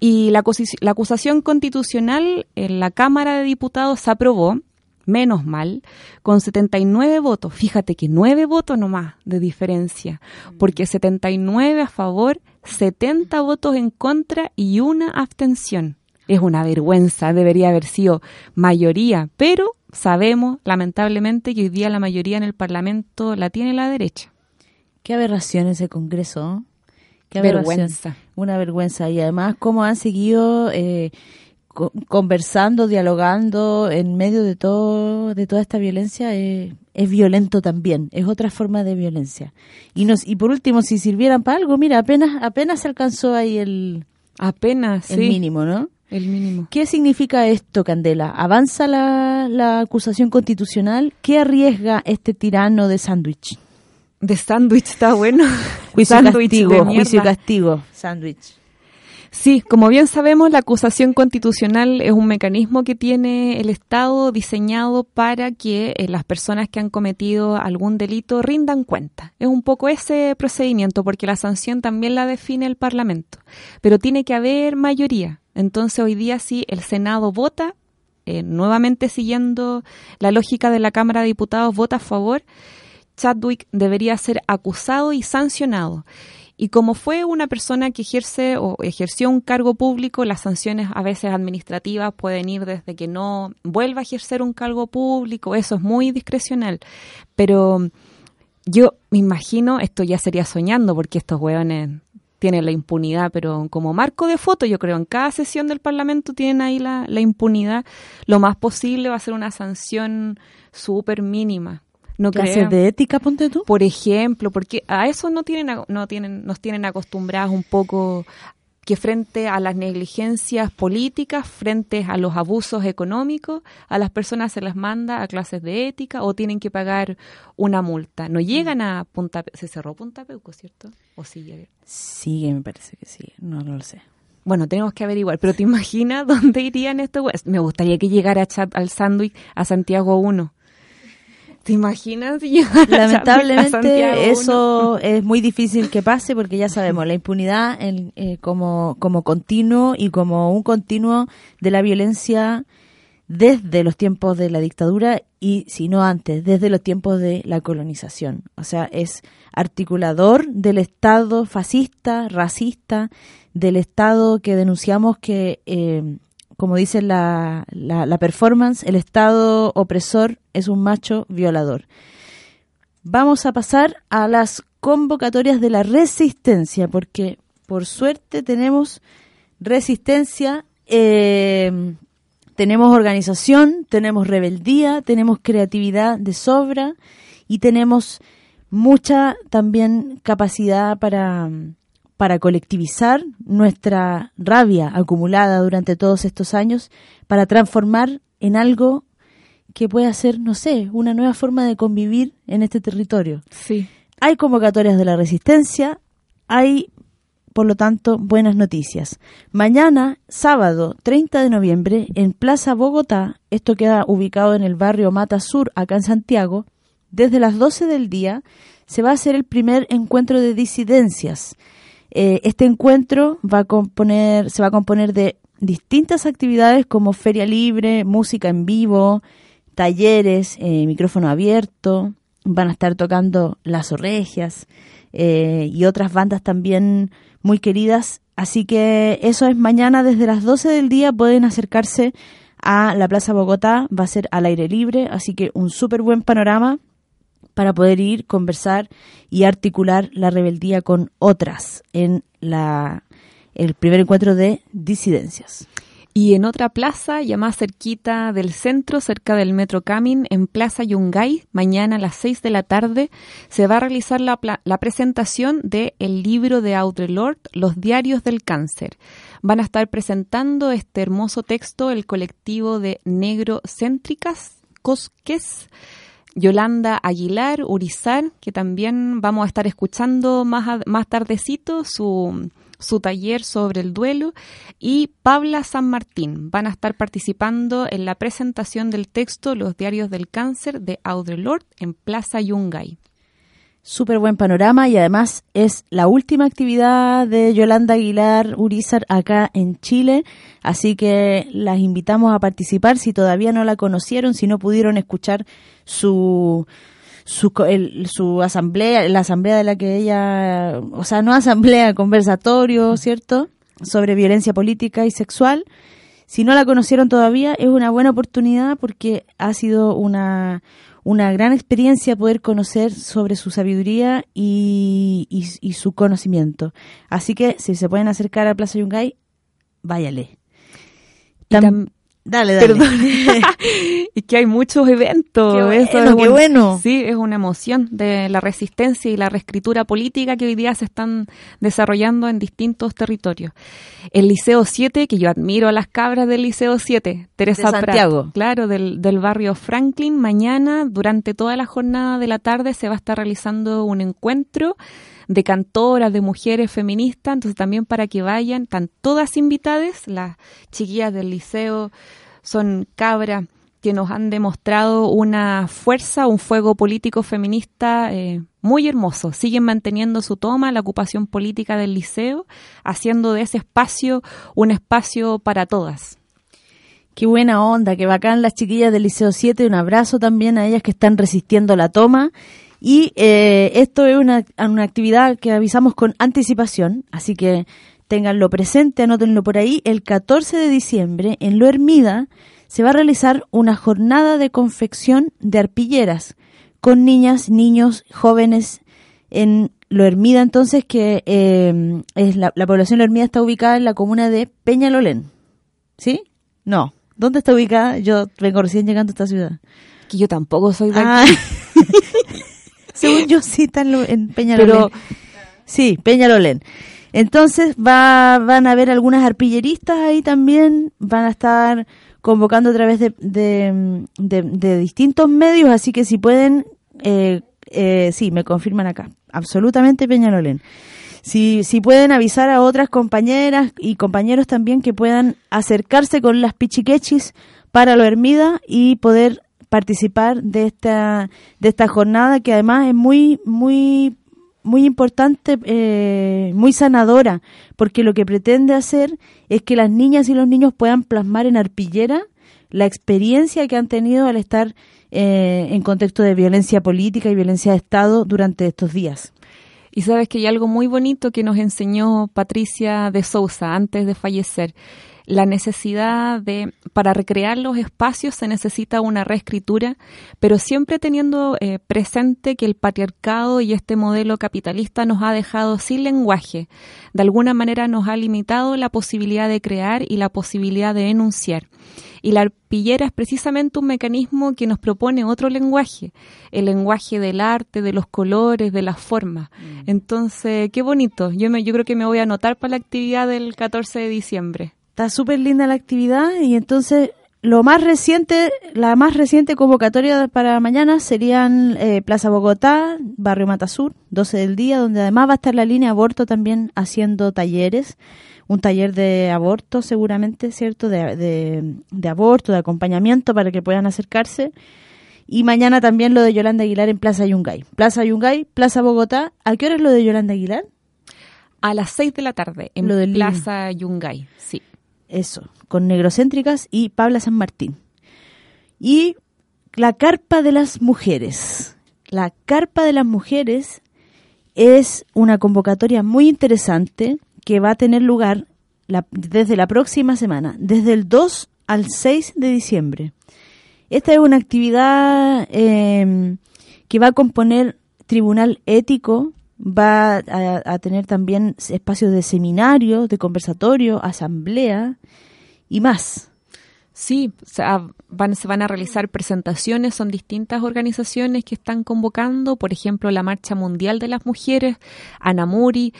Y la, la acusación constitucional en la Cámara de Diputados se aprobó, menos mal, con 79 votos. Fíjate que 9 votos nomás de diferencia, porque 79 a favor, 70 votos en contra y una abstención. Es una vergüenza, debería haber sido mayoría, pero sabemos lamentablemente que hoy día la mayoría en el Parlamento la tiene la derecha. Qué aberración ese Congreso. Qué vergüenza. Una vergüenza. Y además, cómo han seguido eh, conversando, dialogando en medio de todo de toda esta violencia, eh, es violento también. Es otra forma de violencia. Y, nos, y por último, si sirvieran para algo, mira, apenas, apenas se alcanzó ahí el, apenas, el mínimo, ¿no? El mínimo. ¿Qué significa esto, Candela? ¿Avanza la, la acusación constitucional? ¿Qué arriesga este tirano de sándwich? De sándwich está bueno. Juicio castigo, juicio castigo, sándwich. Sí, como bien sabemos, la acusación constitucional es un mecanismo que tiene el Estado diseñado para que eh, las personas que han cometido algún delito rindan cuenta. Es un poco ese procedimiento, porque la sanción también la define el Parlamento, pero tiene que haber mayoría. Entonces, hoy día sí, el Senado vota, eh, nuevamente siguiendo la lógica de la Cámara de Diputados, vota a favor Chadwick debería ser acusado y sancionado. Y como fue una persona que ejerce o ejerció un cargo público, las sanciones a veces administrativas pueden ir desde que no vuelva a ejercer un cargo público, eso es muy discrecional. Pero yo me imagino, esto ya sería soñando, porque estos hueones tienen la impunidad, pero como marco de foto, yo creo, en cada sesión del Parlamento tienen ahí la, la impunidad. Lo más posible va a ser una sanción súper mínima no clases de ética, ponte tú. Por ejemplo, porque a eso no tienen, no tienen, nos tienen acostumbrados un poco que frente a las negligencias políticas, frente a los abusos económicos, a las personas se les manda a clases de ética o tienen que pagar una multa. No llegan a Punta Se cerró Punta Peuco, ¿cierto? ¿O sigue? Sigue, me parece que sí. No, lo sé. Bueno, tenemos que averiguar, pero ¿te imaginas dónde irían estos? Me gustaría que llegara al sándwich a Santiago 1 ¿Te imaginas? Lamentablemente eso es muy difícil que pase porque ya sabemos, la impunidad en, eh, como, como continuo y como un continuo de la violencia desde los tiempos de la dictadura y si no antes, desde los tiempos de la colonización. O sea, es articulador del Estado fascista, racista, del Estado que denunciamos que eh, como dice la, la, performance, el Estado opresor es un macho violador. Vamos a pasar a las convocatorias de la resistencia, porque por suerte tenemos resistencia, eh, tenemos organización, tenemos rebeldía, tenemos creatividad de sobra y tenemos mucha también capacidad para para colectivizar nuestra rabia acumulada durante todos estos años, para transformar en algo que pueda ser, no sé, una nueva forma de convivir en este territorio. Sí. Hay convocatorias de la resistencia, hay, por lo tanto, buenas noticias. Mañana, sábado 30 de noviembre, en Plaza Bogotá, esto queda ubicado en el barrio Mata Sur, acá en Santiago, desde las 12 del día se va a hacer el primer encuentro de disidencias eh, este encuentro va a componer, se va a componer de distintas actividades como feria libre, música en vivo, talleres, eh, micrófono abierto, van a estar tocando Las Orregias eh, y otras bandas también muy queridas. Así que eso es mañana desde las 12 del día, pueden acercarse a la Plaza Bogotá, va a ser al aire libre, así que un súper buen panorama para poder ir, conversar y articular la rebeldía con otras en la, el primer encuentro de disidencias. Y en otra plaza, ya más cerquita del centro, cerca del Metro Camin, en Plaza Yungay, mañana a las 6 de la tarde, se va a realizar la, la presentación de el libro de Audre Lorde, Los Diarios del Cáncer. Van a estar presentando este hermoso texto el colectivo de Negro Céntricas, Cosques, Yolanda Aguilar, Urizar, que también vamos a estar escuchando más, más tardecito su su taller sobre el duelo y Pabla San Martín van a estar participando en la presentación del texto Los diarios del cáncer de Audre Lorde en Plaza Yungay. Súper buen panorama y además es la última actividad de Yolanda Aguilar Urizar acá en Chile, así que las invitamos a participar si todavía no la conocieron, si no pudieron escuchar su su, su asamblea, la asamblea de la que ella, o sea, no asamblea, conversatorio, ¿cierto? Sobre violencia política y sexual. Si no la conocieron todavía, es una buena oportunidad porque ha sido una, una gran experiencia poder conocer sobre su sabiduría y, y, su conocimiento. Así que si se pueden acercar a Plaza Yungay, váyale. Dale, dale. Perdón. y que hay muchos eventos. Qué bueno, qué bueno. Sí, es una emoción de la resistencia y la reescritura política que hoy día se están desarrollando en distintos territorios. El Liceo 7, que yo admiro a las cabras del Liceo 7, Teresa de Santiago. claro, del, del barrio Franklin, mañana, durante toda la jornada de la tarde, se va a estar realizando un encuentro de cantoras, de mujeres feministas, entonces también para que vayan, están todas invitadas, las chiquillas del liceo son cabras que nos han demostrado una fuerza, un fuego político feminista eh, muy hermoso. Siguen manteniendo su toma, la ocupación política del liceo, haciendo de ese espacio un espacio para todas. Qué buena onda, qué bacán las chiquillas del Liceo 7. Un abrazo también a ellas que están resistiendo la toma y eh, esto es una, una actividad que avisamos con anticipación, así que tenganlo presente, anótenlo por ahí. El 14 de diciembre, en Lo Hermida, se va a realizar una jornada de confección de arpilleras con niñas, niños, jóvenes en Lo Hermida, entonces, que eh, es la, la población de Lo Hermida está ubicada en la comuna de Peñalolén. ¿Sí? No. ¿Dónde está ubicada? Yo vengo recién llegando a esta ciudad. Que yo tampoco soy de ah. aquí. Según yo sí están en Peñalolén. Sí, Peñalolén. Entonces va, van a haber algunas arpilleristas ahí también, van a estar convocando a través de, de, distintos medios, así que si pueden, eh, eh, sí, me confirman acá, absolutamente Peñalolén. Si, si pueden avisar a otras compañeras y compañeros también que puedan acercarse con las pichiquechis para lo Hermida y poder participar de esta de esta jornada que además es muy muy muy importante, eh, muy sanadora, porque lo que pretende hacer es que las niñas y los niños puedan plasmar en arpillera la experiencia que han tenido al estar eh, en contexto de violencia política y violencia de Estado durante estos días. Y sabes que hay algo muy bonito que nos enseñó Patricia de Sousa antes de fallecer, la necesidad de, para recrear los espacios se necesita una reescritura, pero siempre teniendo eh, presente que el patriarcado y este modelo capitalista nos ha dejado sin lenguaje. De alguna manera nos ha limitado la posibilidad de crear y la posibilidad de enunciar. Y la arpillera es precisamente un mecanismo que nos propone otro lenguaje, el lenguaje del arte, de los colores, de las formas. Mm. Entonces, qué bonito. Yo, me, yo creo que me voy a anotar para la actividad del 14 de diciembre. Está súper linda la actividad y entonces lo más reciente, la más reciente convocatoria para mañana serían eh, Plaza Bogotá, Barrio Matasur, 12 del día, donde además va a estar la línea aborto también haciendo talleres, un taller de aborto seguramente, ¿cierto? De, de, de aborto, de acompañamiento para que puedan acercarse. Y mañana también lo de Yolanda Aguilar en Plaza Yungay. Plaza Yungay, Plaza Bogotá. ¿A qué hora es lo de Yolanda Aguilar? A las 6 de la tarde en lo Plaza Yungay, sí. Eso, con Negrocéntricas y Pabla San Martín. Y la carpa de las mujeres. La carpa de las mujeres es una convocatoria muy interesante que va a tener lugar desde la próxima semana, desde el 2 al 6 de diciembre. Esta es una actividad em, que va a componer tribunal ético, va a, tener también espacios de seminario, de conversatorio, asamblea, y más. Sí, van, se van a realizar presentaciones, son distintas organizaciones que están convocando, por ejemplo, la Marcha Mundial de las Mujeres, Anamuri,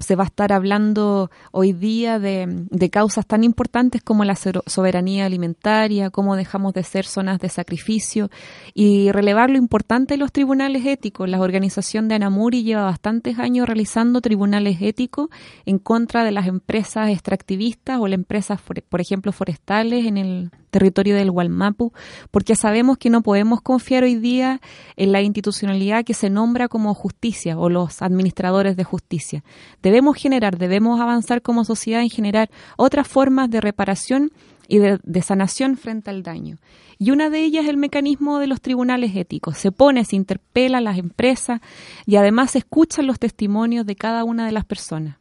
se va a estar hablando hoy día de, causas tan importantes como la soberanía alimentaria, cómo dejamos de ser zonas de sacrificio y relevar lo importante de los tribunales éticos. La organización de Anamuri lleva bastantes años realizando tribunales éticos en contra de las empresas extractivistas o las empresas, por ejemplo, forestales en el territorio del Gualmapu, porque sabemos que no podemos confiar hoy día en la institucionalidad que se nombra como justicia o los administradores de justicia. Debemos generar, debemos avanzar como sociedad en generar otras formas de reparación y de, sanación frente al daño. Y una de ellas es el mecanismo de los tribunales éticos. Se pone, se interpela a las empresas y además se escuchan los testimonios de cada una de las personas.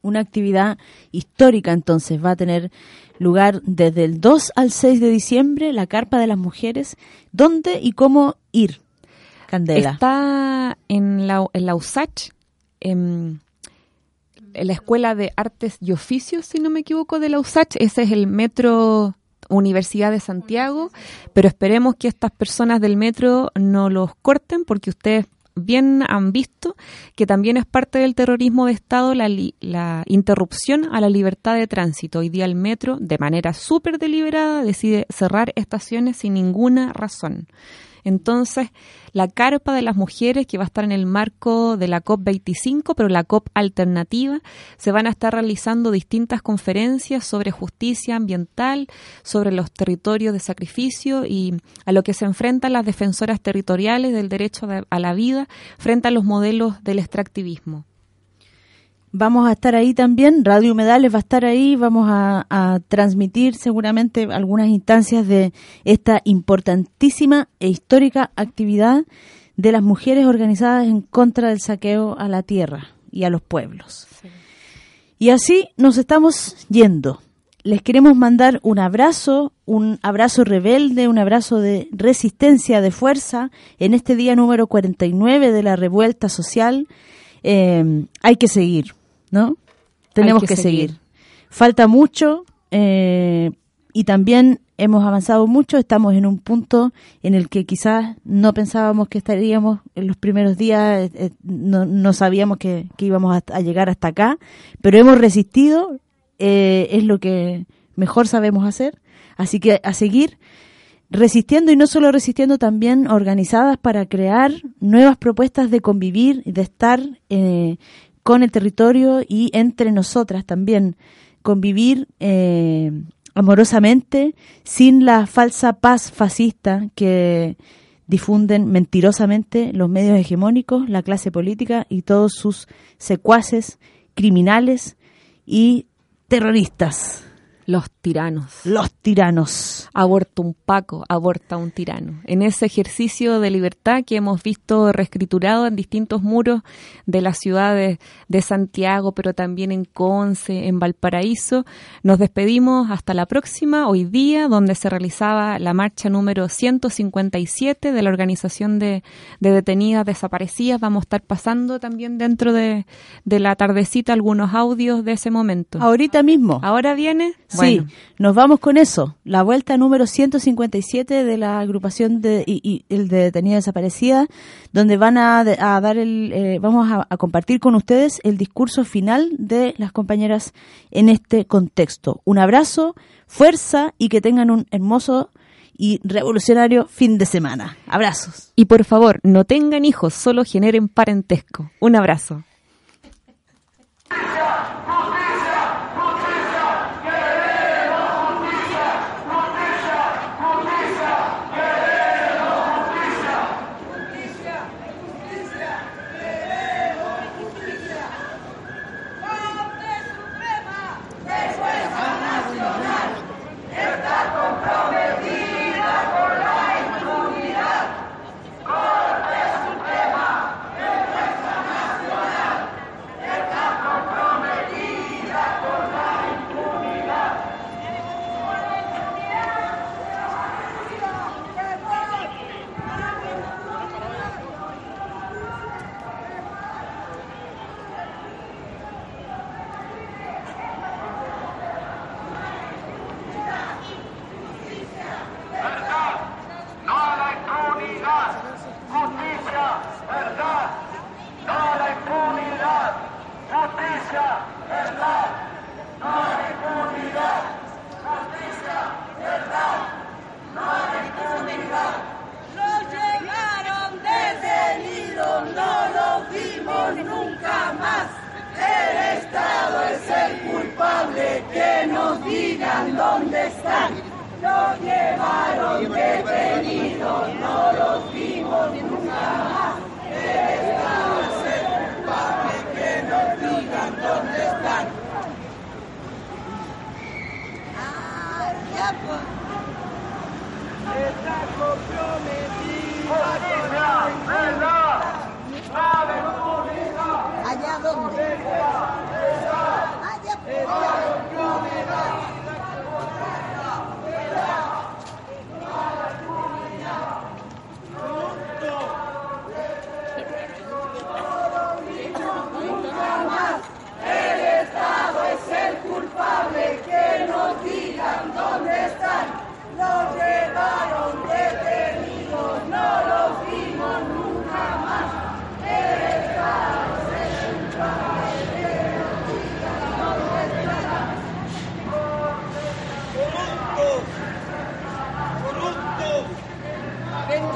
Una actividad histórica entonces va a tener lugar desde el 2 al 6 de diciembre, la Carpa de las Mujeres. ¿Dónde y cómo ir? Candela. Está en la, en USACH, en, la Escuela de Artes y Oficios, si no me equivoco, de la USACH. Ese es el metro Universidad de Santiago, pero esperemos que estas personas del metro no los corten porque ustedes bien han visto que también es parte del terrorismo de Estado la, la interrupción a la libertad de tránsito. Hoy día el metro, de manera súper deliberada, decide cerrar estaciones sin ninguna razón. Entonces, la carpa de las mujeres, que va a estar en el marco de la COP25, pero la COP alternativa, se van a estar realizando distintas conferencias sobre justicia ambiental, sobre los territorios de sacrificio y a lo que se enfrentan las defensoras territoriales del derecho a la vida frente a los modelos del extractivismo vamos a estar ahí también, Radio Humedales va a estar ahí, vamos a, transmitir seguramente algunas instancias de esta importantísima e histórica actividad de las mujeres organizadas en contra del saqueo a la tierra y a los pueblos. Y así nos estamos yendo. Les queremos mandar un abrazo, un abrazo rebelde, un abrazo de resistencia, de fuerza en este día número 49 de la revuelta social. Eh, hay que seguir, ¿no? Tenemos que, seguir. Falta mucho eh, y también hemos avanzado mucho, estamos en un punto en el que quizás no pensábamos que estaríamos en los primeros días, eh, eh, no, sabíamos que, íbamos a, llegar hasta acá, pero hemos resistido, es lo que mejor sabemos hacer, así que a seguir resistiendo y no solo resistiendo, también organizadas para crear nuevas propuestas de convivir, de estar eh, con el territorio y entre nosotras también, convivir eh, amorosamente sin la falsa paz fascista que difunden mentirosamente los medios hegemónicos, la clase política y todos sus secuaces criminales y terroristas. Los tiranos. Los tiranos. Aborta un Paco, aborta un tirano. En ese ejercicio de libertad que hemos visto reescriturado en distintos muros de las ciudades de Santiago, pero también en Conce, en Valparaíso, nos despedimos hasta la próxima, hoy día, donde se realizaba la marcha número 157 de la Organización de, Detenidas Desaparecidas. Vamos a estar pasando también dentro de, de la tardecita algunos audios de ese momento. Ahorita mismo. Ahora viene. Sí, nos vamos con eso. La vuelta número 157 de la agrupación de, y, el de detenida desaparecida, donde van a, dar el, eh, vamos a, compartir con ustedes el discurso final de las compañeras en este contexto. Un abrazo, fuerza y que tengan un hermoso y revolucionario fin de semana. Abrazos. Y por favor, no tengan hijos, solo generen parentesco. Un abrazo.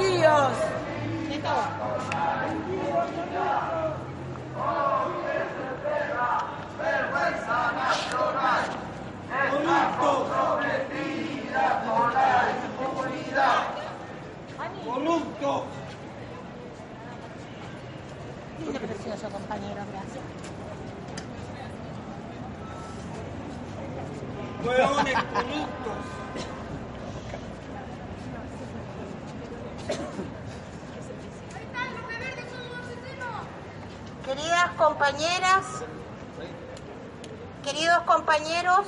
¡Venguíos! ¡Corruptos! Dile precioso, compañero, gracias. ¡Hueones corruptos! Queridas compañeras, queridos compañeros,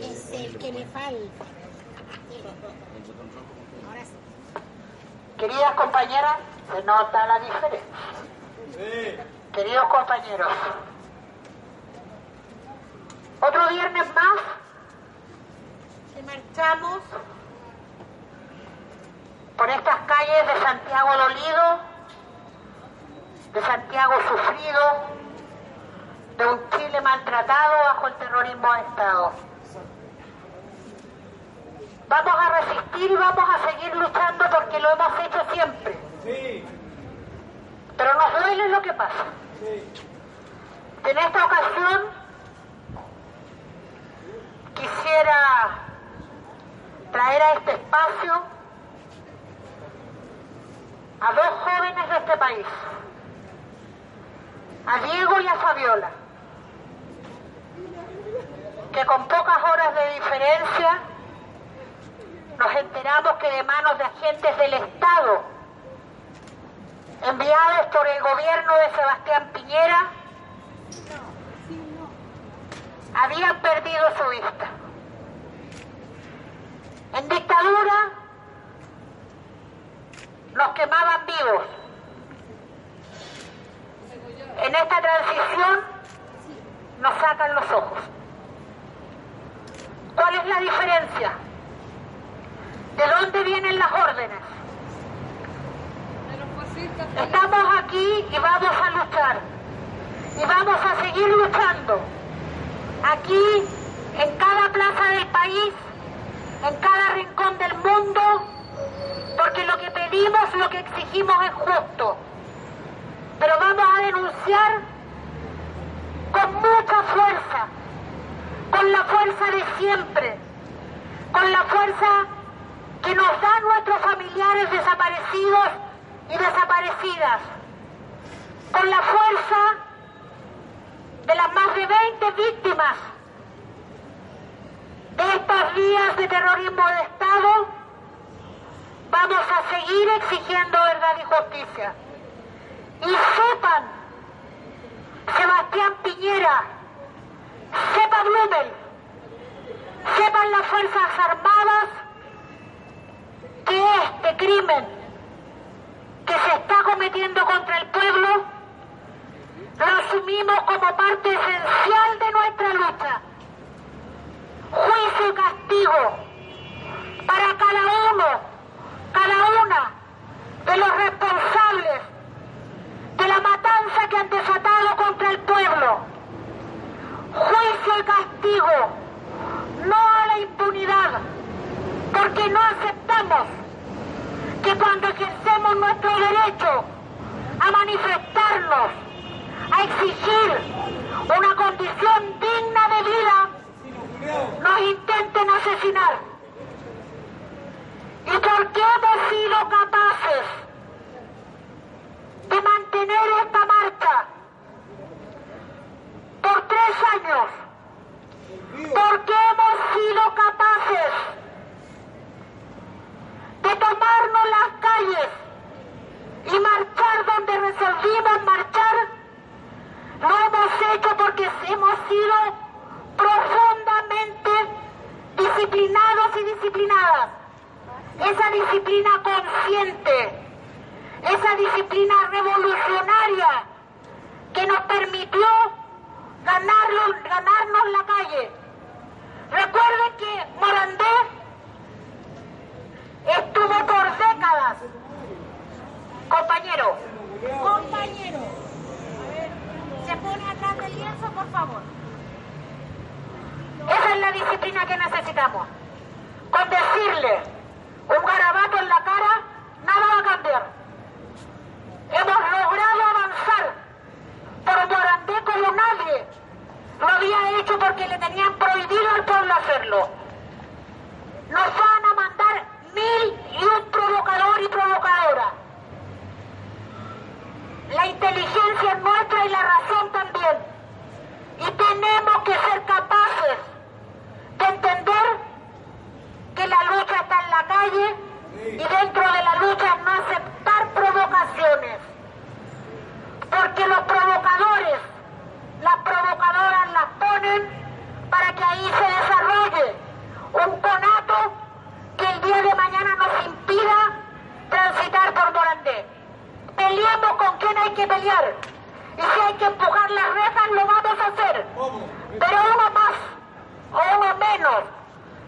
es el que me falta. Ahora sí. Queridas compañeras, se nota la diferencia. Queridos compañeros, otro viernes más que marchamos por estas calles de Santiago Dolido, de Santiago sufrido, de un Chile maltratado bajo el terrorismo de Estado. Vamos a resistir y vamos a seguir luchando porque lo hemos hecho siempre. Sí, Pero nos duele lo que pasa. sí. En esta ocasión quisiera traer a este espacio a dos jóvenes de este país, a Diego y a Fabiola, que con pocas horas de diferencia nos enteramos que de manos de agentes del Estado, enviados por el gobierno de Sebastián Piñera, habían perdido su vista. En dictadura nos quemaban vivos. En esta transición nos sacan los ojos. ¿Cuál es la diferencia? ¿De dónde vienen las órdenes? Estamos aquí y vamos a luchar. Y vamos a seguir luchando. Aquí, en cada plaza del país, en cada rincón del mundo, porque lo que pedimos, lo que exigimos es justo. Pero vamos a denunciar con mucha fuerza, con la fuerza de siempre, con la fuerza que nos dan nuestros familiares desaparecidos y desaparecidas, con la fuerza de las más de 20 víctimas de estos días de terrorismo de Estado, vamos a seguir exigiendo verdad y justicia. Y sepan, Sebastián Piñera, sepa Blumel, sepan las Fuerzas Armadas que este crimen que se está cometiendo contra el pueblo lo asumimos como parte esencial de nuestra lucha. Juicio y castigo para cada uno, cada una de los responsables de la matanza que han desatado contra el pueblo. Juicio y castigo, no a la impunidad, porque no aceptamos que cuando ejercemos nuestro derecho manifestarnos, a exigir una condición digna de vida, nos intenten asesinar. ¿Y por qué hemos sido capaces mantener esta marcha por tres años? ¿Por qué hemos sido capaces de tomarnos las calles y marchar donde resolvimos marchar? Lo hemos hecho porque hemos sido profundamente disciplinados y disciplinadas. Esa disciplina consciente, esa disciplina revolucionaria que nos permitió ganarlo- ganarnos la calle. Recuerden que Morandé estuvo por décadas, compañero, compañero, se pone atrás del lienzo, por favor. Esa es la disciplina que necesitamos. Con decirle un garabato en la cara, nada va a cambiar. Hemos logrado avanzar por Morandé como nadie lo había hecho porque le tenían prohibido al pueblo hacerlo. Nos van a mandar mil y un provocador y provocadora. La inteligencia es nuestra y la razón también. Y tenemos que ser capaces de entender que la lucha está en la calle y dentro de la lucha no aceptar provocaciones. Porque los provocadores, las provocadoras las ponen para que ahí se desarrolle un conato que el día de mañana nos impida transitar por Morandé. Peleemos con quien hay que pelear. Y si hay que empujar las rejas, lo vamos a hacer. Pero uno más o uno menos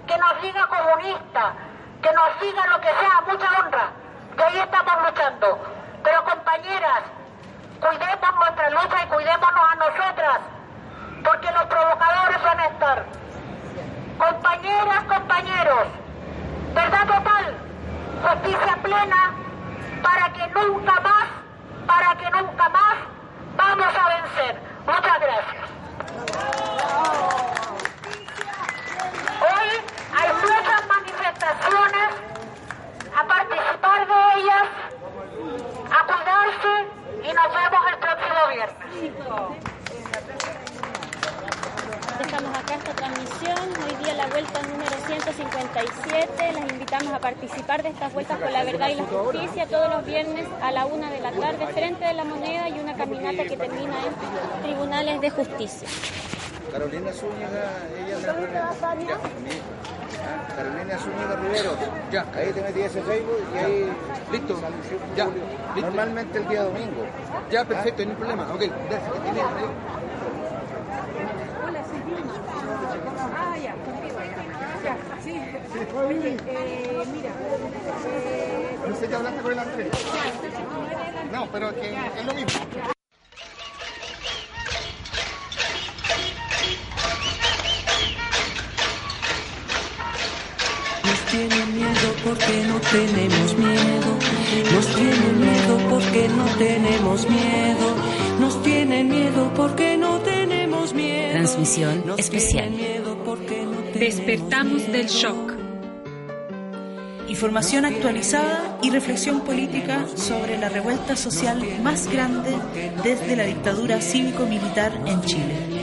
que nos diga comunista, que nos diga lo que sea, mucha honra. De ahí estamos luchando. Pero compañeras, cuidemos nuestra lucha y cuidémonos a nosotras, porque los provocadores van a estar. Compañeras, compañeros, verdad total, justicia plena, para que nunca más, para que nunca más vamos a vencer. Muchas gracias. Hoy hay muchas manifestaciones, a participar de ellas, a cuidarse y nos vemos el próximo Estamos acá esta transmisión, hoy día la vuelta número 157, las invitamos a participar de estas vueltas por la verdad y la justicia todos los viernes a la una de la tarde frente de la moneda y una caminata que termina en tribunales de justicia. Carolina Zúñiga, ella Carolina Zúñiga Rivero. Ya. Ahí te metí ese Facebook y ahí. Listo. Ya. Listo. Normalmente el día domingo. Ya, perfecto, no hay problema. Ok, gracias. que tiene- No sé qué hablaste con el Andrés. No, pero que es lo mismo. Tenemos miedo. Nos tienen miedo porque no tenemos miedo. Nos tienen miedo porque no tenemos miedo. Transmisión Nos especial. no Despertamos del shock. Información actualizada y reflexión política sobre la revuelta social más grande desde la dictadura cívico-militar en Chile.